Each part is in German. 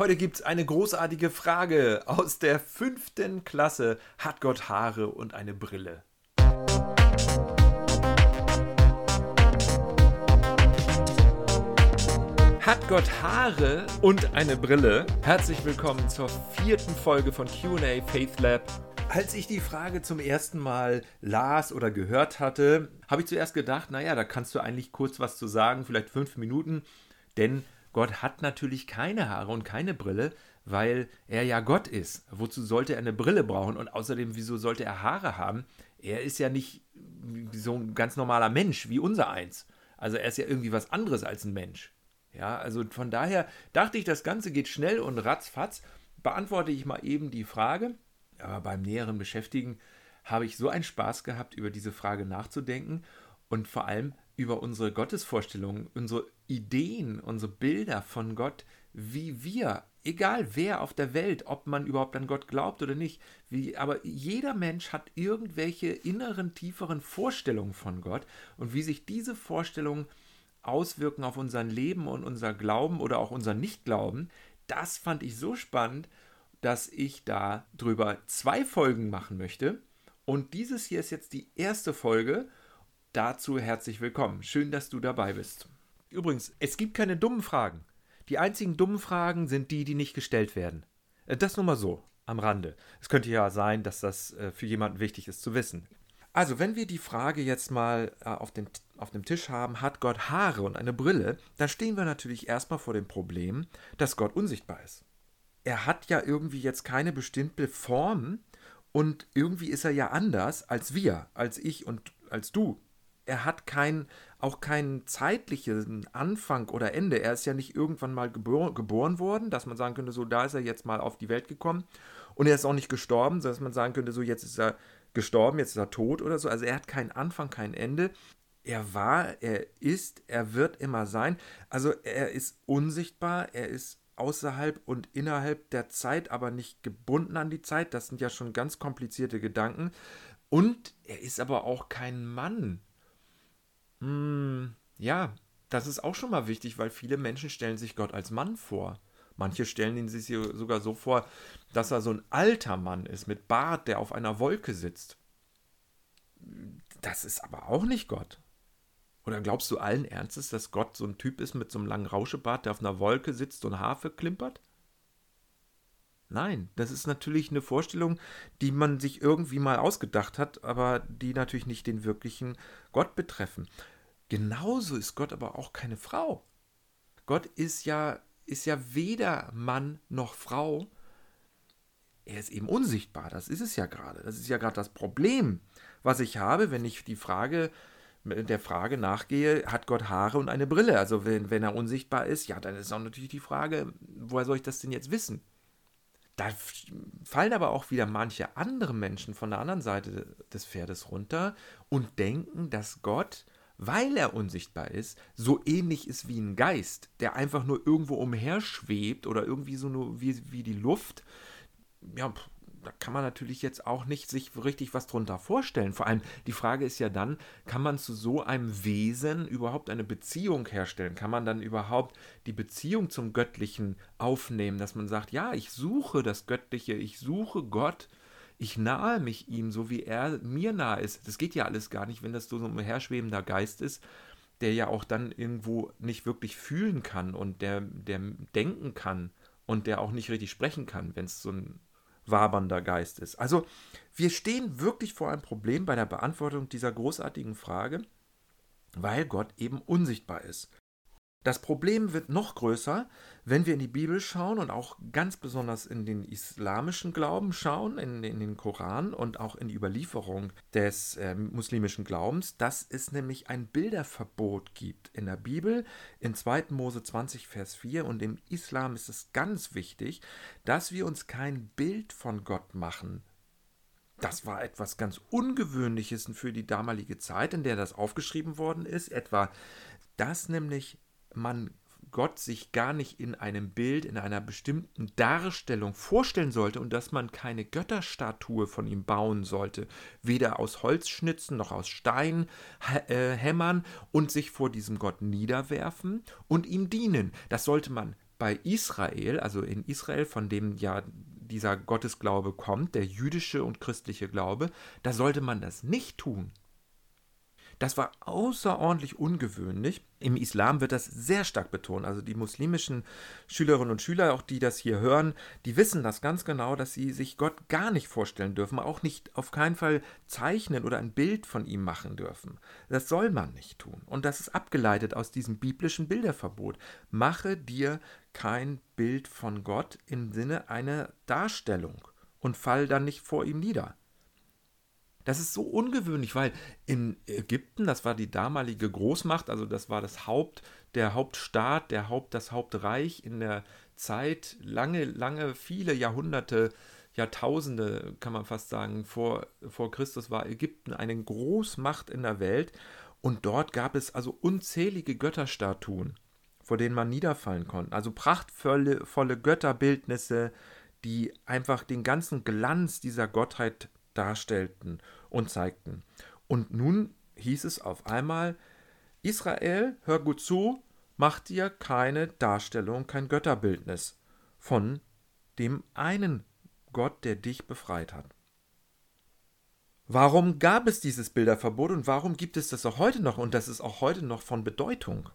Heute gibt es eine großartige Frage aus der fünften Klasse. Hat Gott Haare und eine Brille? Hat Gott Haare und eine Brille? Herzlich willkommen zur vierten Folge von QA Faith Lab. Als ich die Frage zum ersten Mal las oder gehört hatte, habe ich zuerst gedacht, naja, da kannst du eigentlich kurz was zu sagen, vielleicht fünf Minuten, denn Gott hat natürlich keine Haare und keine Brille, weil er ja Gott ist. Wozu sollte er eine Brille brauchen? Und außerdem, wieso sollte er Haare haben? Er ist ja nicht so ein ganz normaler Mensch wie unser eins. Also er ist ja irgendwie was anderes als ein Mensch. Ja, also von daher dachte ich, das Ganze geht schnell und ratzfatz. Beantworte ich mal eben die Frage. Aber beim näheren Beschäftigen habe ich so einen Spaß gehabt, über diese Frage nachzudenken und vor allem über unsere Gottesvorstellungen, unsere Ideen, unsere Bilder von Gott, wie wir, egal wer auf der Welt, ob man überhaupt an Gott glaubt oder nicht, wie, aber jeder Mensch hat irgendwelche inneren, tieferen Vorstellungen von Gott und wie sich diese Vorstellungen auswirken auf unser Leben und unser Glauben oder auch unser Nichtglauben, das fand ich so spannend, dass ich da drüber zwei Folgen machen möchte. Und dieses hier ist jetzt die erste Folge Dazu herzlich willkommen. Schön, dass du dabei bist. Übrigens, es gibt keine dummen Fragen. Die einzigen dummen Fragen sind die, die nicht gestellt werden. Äh, das nur mal so, am Rande. Es könnte ja sein, dass das äh, für jemanden wichtig ist zu wissen. Also, wenn wir die Frage jetzt mal äh, auf, dem, auf dem Tisch haben, hat Gott Haare und eine Brille, dann stehen wir natürlich erstmal vor dem Problem, dass Gott unsichtbar ist. Er hat ja irgendwie jetzt keine bestimmte Form und irgendwie ist er ja anders als wir, als ich und als du er hat kein, auch keinen zeitlichen Anfang oder Ende. Er ist ja nicht irgendwann mal gebor geboren worden, dass man sagen könnte, so da ist er jetzt mal auf die Welt gekommen. Und er ist auch nicht gestorben, dass man sagen könnte, so jetzt ist er gestorben, jetzt ist er tot oder so. Also er hat keinen Anfang, kein Ende. Er war, er ist, er wird immer sein. Also er ist unsichtbar, er ist außerhalb und innerhalb der Zeit, aber nicht gebunden an die Zeit. Das sind ja schon ganz komplizierte Gedanken. Und er ist aber auch kein Mann. Ja, das ist auch schon mal wichtig, weil viele Menschen stellen sich Gott als Mann vor. Manche stellen ihn sich sogar so vor, dass er so ein alter Mann ist mit Bart, der auf einer Wolke sitzt. Das ist aber auch nicht Gott. Oder glaubst du allen Ernstes, dass Gott so ein Typ ist mit so einem langen Rauschebart, der auf einer Wolke sitzt und Harfe klimpert? Nein, das ist natürlich eine Vorstellung, die man sich irgendwie mal ausgedacht hat, aber die natürlich nicht den wirklichen Gott betreffen. Genauso ist Gott aber auch keine Frau. Gott ist ja, ist ja weder Mann noch Frau. Er ist eben unsichtbar. Das ist es ja gerade. Das ist ja gerade das Problem, was ich habe, wenn ich die Frage der Frage nachgehe, hat Gott Haare und eine Brille? Also wenn, wenn er unsichtbar ist, ja, dann ist auch natürlich die Frage, woher soll ich das denn jetzt wissen? Da fallen aber auch wieder manche andere Menschen von der anderen Seite des Pferdes runter und denken, dass Gott, weil er unsichtbar ist, so ähnlich ist wie ein Geist, der einfach nur irgendwo umherschwebt oder irgendwie so nur wie, wie die Luft. Ja, da kann man natürlich jetzt auch nicht sich richtig was drunter vorstellen. Vor allem die Frage ist ja dann, kann man zu so einem Wesen überhaupt eine Beziehung herstellen? Kann man dann überhaupt die Beziehung zum Göttlichen aufnehmen, dass man sagt, ja, ich suche das Göttliche, ich suche Gott, ich nahe mich ihm, so wie er mir nahe ist. Das geht ja alles gar nicht, wenn das so ein herschwebender Geist ist, der ja auch dann irgendwo nicht wirklich fühlen kann und der, der denken kann und der auch nicht richtig sprechen kann, wenn es so ein wabernder Geist ist. Also wir stehen wirklich vor einem Problem bei der Beantwortung dieser großartigen Frage, weil Gott eben unsichtbar ist. Das Problem wird noch größer, wenn wir in die Bibel schauen und auch ganz besonders in den islamischen Glauben schauen, in, in den Koran und auch in die Überlieferung des äh, muslimischen Glaubens, dass es nämlich ein Bilderverbot gibt in der Bibel, in 2. Mose 20, Vers 4 und im Islam ist es ganz wichtig, dass wir uns kein Bild von Gott machen, das war etwas ganz Ungewöhnliches für die damalige Zeit, in der das aufgeschrieben worden ist. Etwa, dass nämlich man Gott sich gar nicht in einem Bild, in einer bestimmten Darstellung vorstellen sollte und dass man keine Götterstatue von ihm bauen sollte, weder aus Holzschnitzen noch aus Stein äh, hämmern und sich vor diesem Gott niederwerfen und ihm dienen. Das sollte man bei Israel, also in Israel, von dem ja dieser Gottesglaube kommt, der jüdische und christliche Glaube, da sollte man das nicht tun. Das war außerordentlich ungewöhnlich. Im Islam wird das sehr stark betont. Also die muslimischen Schülerinnen und Schüler, auch die das hier hören, die wissen das ganz genau, dass sie sich Gott gar nicht vorstellen dürfen, auch nicht auf keinen Fall zeichnen oder ein Bild von ihm machen dürfen. Das soll man nicht tun. Und das ist abgeleitet aus diesem biblischen Bilderverbot. Mache dir kein Bild von Gott im Sinne einer Darstellung und fall dann nicht vor ihm nieder. Das ist so ungewöhnlich, weil in Ägypten, das war die damalige Großmacht, also das war das Haupt, der Hauptstaat, der Haupt, das Hauptreich in der Zeit, lange, lange, viele Jahrhunderte, Jahrtausende, kann man fast sagen, vor, vor Christus war Ägypten eine Großmacht in der Welt und dort gab es also unzählige Götterstatuen, vor denen man niederfallen konnte. Also prachtvolle volle Götterbildnisse, die einfach den ganzen Glanz dieser Gottheit darstellten und zeigten. Und nun hieß es auf einmal, Israel, hör gut zu, mach dir keine Darstellung, kein Götterbildnis von dem einen Gott, der dich befreit hat. Warum gab es dieses Bilderverbot und warum gibt es das auch heute noch und das ist auch heute noch von Bedeutung?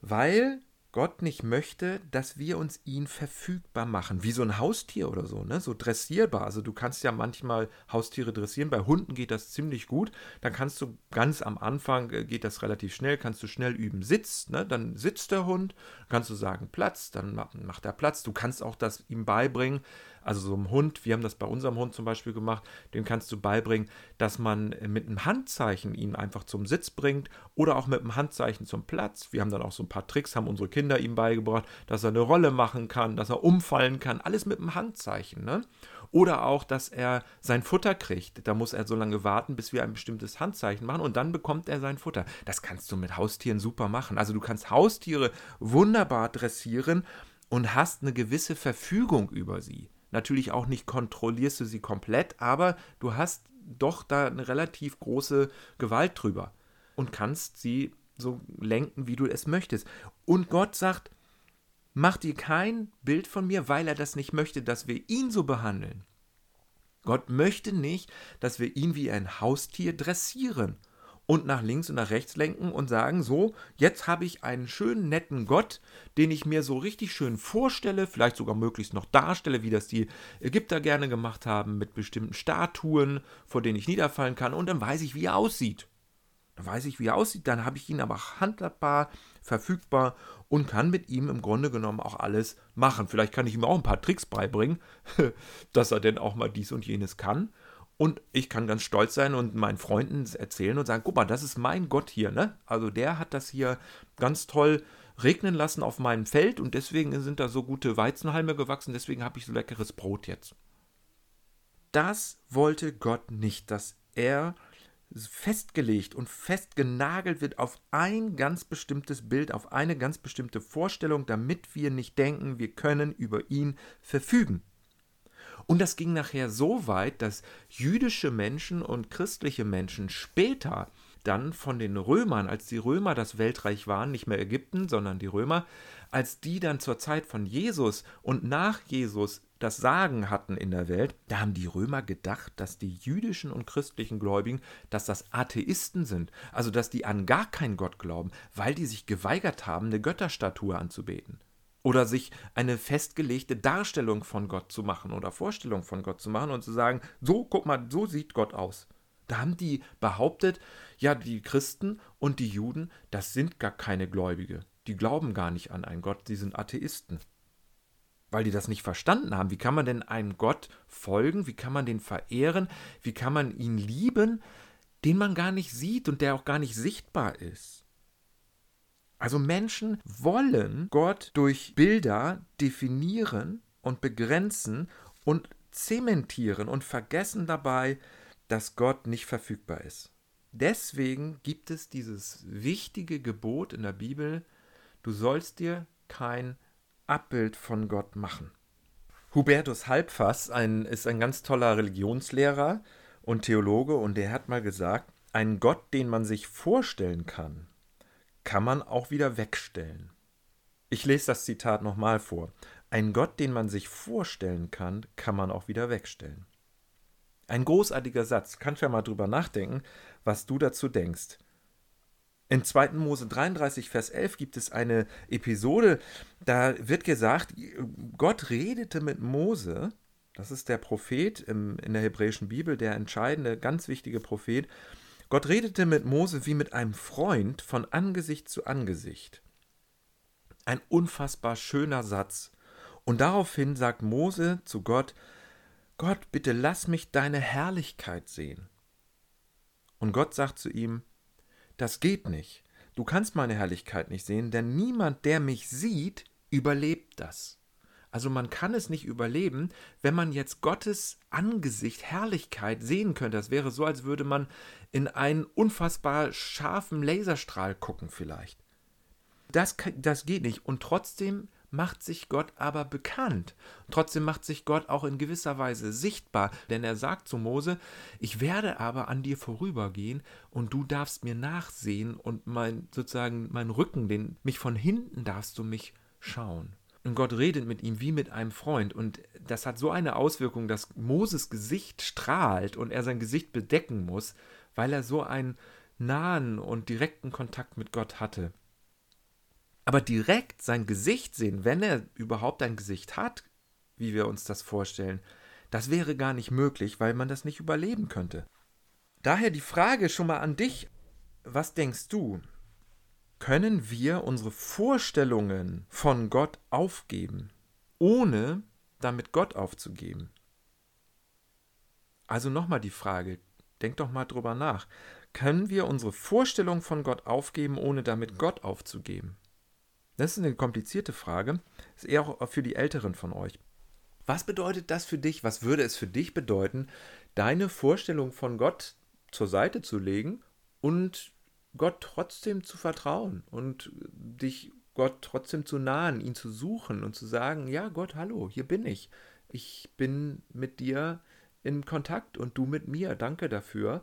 Weil Gott nicht möchte, dass wir uns ihn verfügbar machen, wie so ein Haustier oder so, ne? So dressierbar. Also du kannst ja manchmal Haustiere dressieren. Bei Hunden geht das ziemlich gut. Dann kannst du ganz am Anfang äh, geht das relativ schnell, kannst du schnell üben, sitzt, ne? Dann sitzt der Hund, kannst du sagen Platz, dann macht er Platz. Du kannst auch das ihm beibringen, also so einem Hund, wir haben das bei unserem Hund zum Beispiel gemacht, dem kannst du beibringen, dass man mit einem Handzeichen ihn einfach zum Sitz bringt oder auch mit einem Handzeichen zum Platz. Wir haben dann auch so ein paar Tricks, haben unsere Kinder ihm beigebracht, dass er eine Rolle machen kann, dass er umfallen kann, alles mit einem Handzeichen. Ne? Oder auch, dass er sein Futter kriegt. Da muss er so lange warten, bis wir ein bestimmtes Handzeichen machen und dann bekommt er sein Futter. Das kannst du mit Haustieren super machen. Also du kannst Haustiere wunderbar dressieren und hast eine gewisse Verfügung über sie. Natürlich auch nicht kontrollierst du sie komplett, aber du hast doch da eine relativ große Gewalt drüber und kannst sie so lenken, wie du es möchtest. Und Gott sagt, mach dir kein Bild von mir, weil er das nicht möchte, dass wir ihn so behandeln. Gott möchte nicht, dass wir ihn wie ein Haustier dressieren und nach links und nach rechts lenken und sagen, so, jetzt habe ich einen schönen, netten Gott, den ich mir so richtig schön vorstelle, vielleicht sogar möglichst noch darstelle, wie das die Ägypter gerne gemacht haben, mit bestimmten Statuen, vor denen ich niederfallen kann, und dann weiß ich, wie er aussieht. Dann weiß ich, wie er aussieht, dann habe ich ihn aber handhabbar, verfügbar und kann mit ihm im Grunde genommen auch alles machen. Vielleicht kann ich ihm auch ein paar Tricks beibringen, dass er denn auch mal dies und jenes kann. Und ich kann ganz stolz sein und meinen Freunden erzählen und sagen, guck mal, das ist mein Gott hier, ne? Also der hat das hier ganz toll regnen lassen auf meinem Feld und deswegen sind da so gute Weizenhalme gewachsen, deswegen habe ich so leckeres Brot jetzt. Das wollte Gott nicht, dass er festgelegt und festgenagelt wird auf ein ganz bestimmtes Bild, auf eine ganz bestimmte Vorstellung, damit wir nicht denken, wir können über ihn verfügen. Und das ging nachher so weit, dass jüdische Menschen und christliche Menschen später dann von den Römern, als die Römer das Weltreich waren, nicht mehr Ägypten, sondern die Römer, als die dann zur Zeit von Jesus und nach Jesus das Sagen hatten in der Welt, da haben die Römer gedacht, dass die jüdischen und christlichen Gläubigen, dass das Atheisten sind, also dass die an gar keinen Gott glauben, weil die sich geweigert haben, eine Götterstatue anzubeten oder sich eine festgelegte Darstellung von Gott zu machen oder Vorstellung von Gott zu machen und zu sagen, so, guck mal, so sieht Gott aus. Da haben die behauptet, ja, die Christen und die Juden, das sind gar keine Gläubige. Die glauben gar nicht an einen Gott, die sind Atheisten. Weil die das nicht verstanden haben. Wie kann man denn einem Gott folgen? Wie kann man den verehren? Wie kann man ihn lieben, den man gar nicht sieht und der auch gar nicht sichtbar ist? Also Menschen wollen Gott durch Bilder definieren und begrenzen und zementieren und vergessen dabei, dass Gott nicht verfügbar ist. Deswegen gibt es dieses wichtige Gebot in der Bibel, du sollst dir kein Abbild von Gott machen. Hubertus Halbfass ein, ist ein ganz toller Religionslehrer und Theologe und der hat mal gesagt, ein Gott, den man sich vorstellen kann, kann man auch wieder wegstellen. Ich lese das Zitat nochmal vor. Ein Gott, den man sich vorstellen kann, kann man auch wieder wegstellen. Ein großartiger Satz. Kannst ja mal drüber nachdenken, was du dazu denkst. In 2. Mose 33, Vers 11 gibt es eine Episode, da wird gesagt, Gott redete mit Mose, das ist der Prophet im, in der hebräischen Bibel, der entscheidende, ganz wichtige Prophet. Gott redete mit Mose wie mit einem Freund von Angesicht zu Angesicht. Ein unfassbar schöner Satz. Und daraufhin sagt Mose zu Gott, Gott, bitte lass mich deine Herrlichkeit sehen. Und Gott sagt zu ihm, das geht nicht. Du kannst meine Herrlichkeit nicht sehen, denn niemand, der mich sieht, überlebt das. Also man kann es nicht überleben, wenn man jetzt Gottes Angesicht, Herrlichkeit sehen könnte. Das wäre so, als würde man in einen unfassbar scharfen Laserstrahl gucken vielleicht. Das, das geht nicht. Und trotzdem macht sich Gott aber bekannt. Trotzdem macht sich Gott auch in gewisser Weise sichtbar, denn er sagt zu Mose, ich werde aber an dir vorübergehen und du darfst mir nachsehen und mein sozusagen mein Rücken, den mich von hinten darfst du mich schauen. Und Gott redet mit ihm wie mit einem Freund. Und das hat so eine Auswirkung, dass Moses Gesicht strahlt und er sein Gesicht bedecken muss, weil er so einen nahen und direkten Kontakt mit Gott hatte. Aber direkt sein Gesicht sehen, wenn er überhaupt ein Gesicht hat, wie wir uns das vorstellen, das wäre gar nicht möglich, weil man das nicht überleben könnte. Daher die Frage schon mal an dich, was denkst du? Können wir unsere Vorstellungen von Gott aufgeben, ohne damit Gott aufzugeben? Also nochmal die Frage, denk doch mal drüber nach. Können wir unsere Vorstellung von Gott aufgeben, ohne damit Gott aufzugeben? Das ist eine komplizierte Frage. Ist eher auch für die Älteren von euch. Was bedeutet das für dich? Was würde es für dich bedeuten, deine Vorstellung von Gott zur Seite zu legen und Gott trotzdem zu vertrauen und dich Gott trotzdem zu nahen, ihn zu suchen und zu sagen, ja Gott, hallo, hier bin ich. Ich bin mit dir in Kontakt und du mit mir. Danke dafür.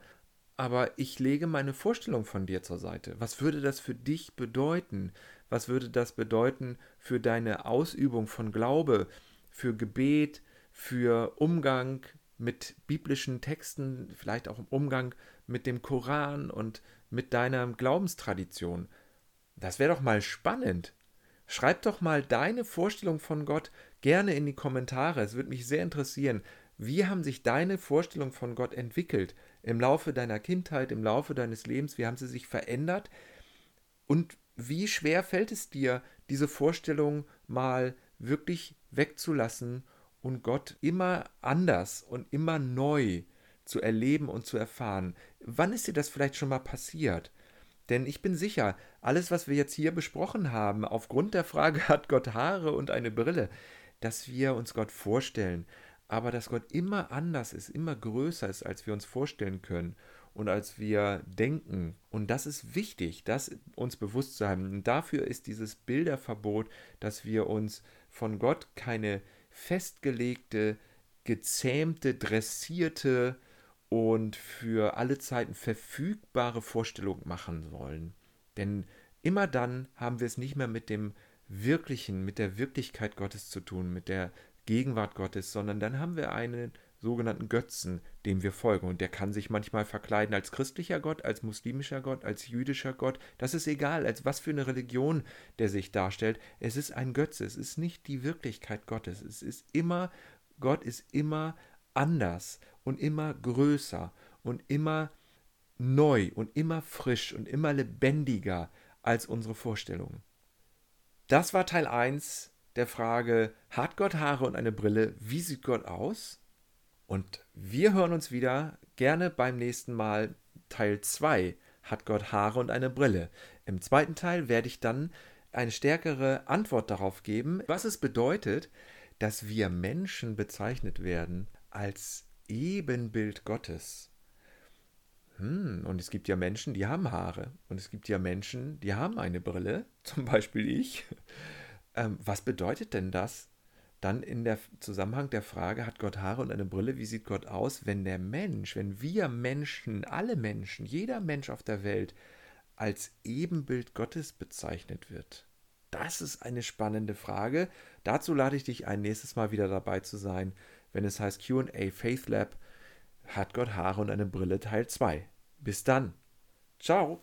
Aber ich lege meine Vorstellung von dir zur Seite. Was würde das für dich bedeuten? Was würde das bedeuten für deine Ausübung von Glaube, für Gebet, für Umgang mit biblischen Texten, vielleicht auch im Umgang mit dem Koran und mit deiner Glaubenstradition? Das wäre doch mal spannend. Schreib doch mal deine Vorstellung von Gott gerne in die Kommentare. Es würde mich sehr interessieren. Wie haben sich deine Vorstellungen von Gott entwickelt im Laufe deiner Kindheit, im Laufe deines Lebens? Wie haben sie sich verändert? Und wie schwer fällt es dir, diese Vorstellung mal wirklich wegzulassen und Gott immer anders und immer neu zu erleben und zu erfahren? Wann ist dir das vielleicht schon mal passiert? Denn ich bin sicher, alles, was wir jetzt hier besprochen haben, aufgrund der Frage, hat Gott Haare und eine Brille, dass wir uns Gott vorstellen, aber dass Gott immer anders ist, immer größer ist, als wir uns vorstellen können und als wir denken. Und das ist wichtig, das uns bewusst zu haben. Und dafür ist dieses Bilderverbot, dass wir uns von Gott keine festgelegte, gezähmte, dressierte und für alle Zeiten verfügbare Vorstellung machen wollen. Denn immer dann haben wir es nicht mehr mit dem Wirklichen, mit der Wirklichkeit Gottes zu tun, mit der Gegenwart Gottes, sondern dann haben wir einen sogenannten Götzen, dem wir folgen. Und der kann sich manchmal verkleiden als christlicher Gott, als muslimischer Gott, als jüdischer Gott. Das ist egal, als was für eine Religion der sich darstellt. Es ist ein Götze, es ist nicht die Wirklichkeit Gottes. Es ist immer, Gott ist immer anders und immer größer und immer neu und immer frisch und immer lebendiger als unsere Vorstellungen. Das war Teil 1 der Frage, hat Gott Haare und eine Brille? Wie sieht Gott aus? Und wir hören uns wieder gerne beim nächsten Mal Teil 2. Hat Gott Haare und eine Brille? Im zweiten Teil werde ich dann eine stärkere Antwort darauf geben, was es bedeutet, dass wir Menschen bezeichnet werden als Ebenbild Gottes. Hm, und es gibt ja Menschen, die haben Haare. Und es gibt ja Menschen, die haben eine Brille, zum Beispiel ich. Ähm, was bedeutet denn das? Dann in der Zusammenhang der Frage, hat Gott Haare und eine Brille, wie sieht Gott aus, wenn der Mensch, wenn wir Menschen, alle Menschen, jeder Mensch auf der Welt als Ebenbild Gottes bezeichnet wird? Das ist eine spannende Frage. Dazu lade ich dich ein, nächstes Mal wieder dabei zu sein, wenn es heißt QA Faith Lab. Hat Gott Haare und eine Brille Teil 2. Bis dann. Ciao.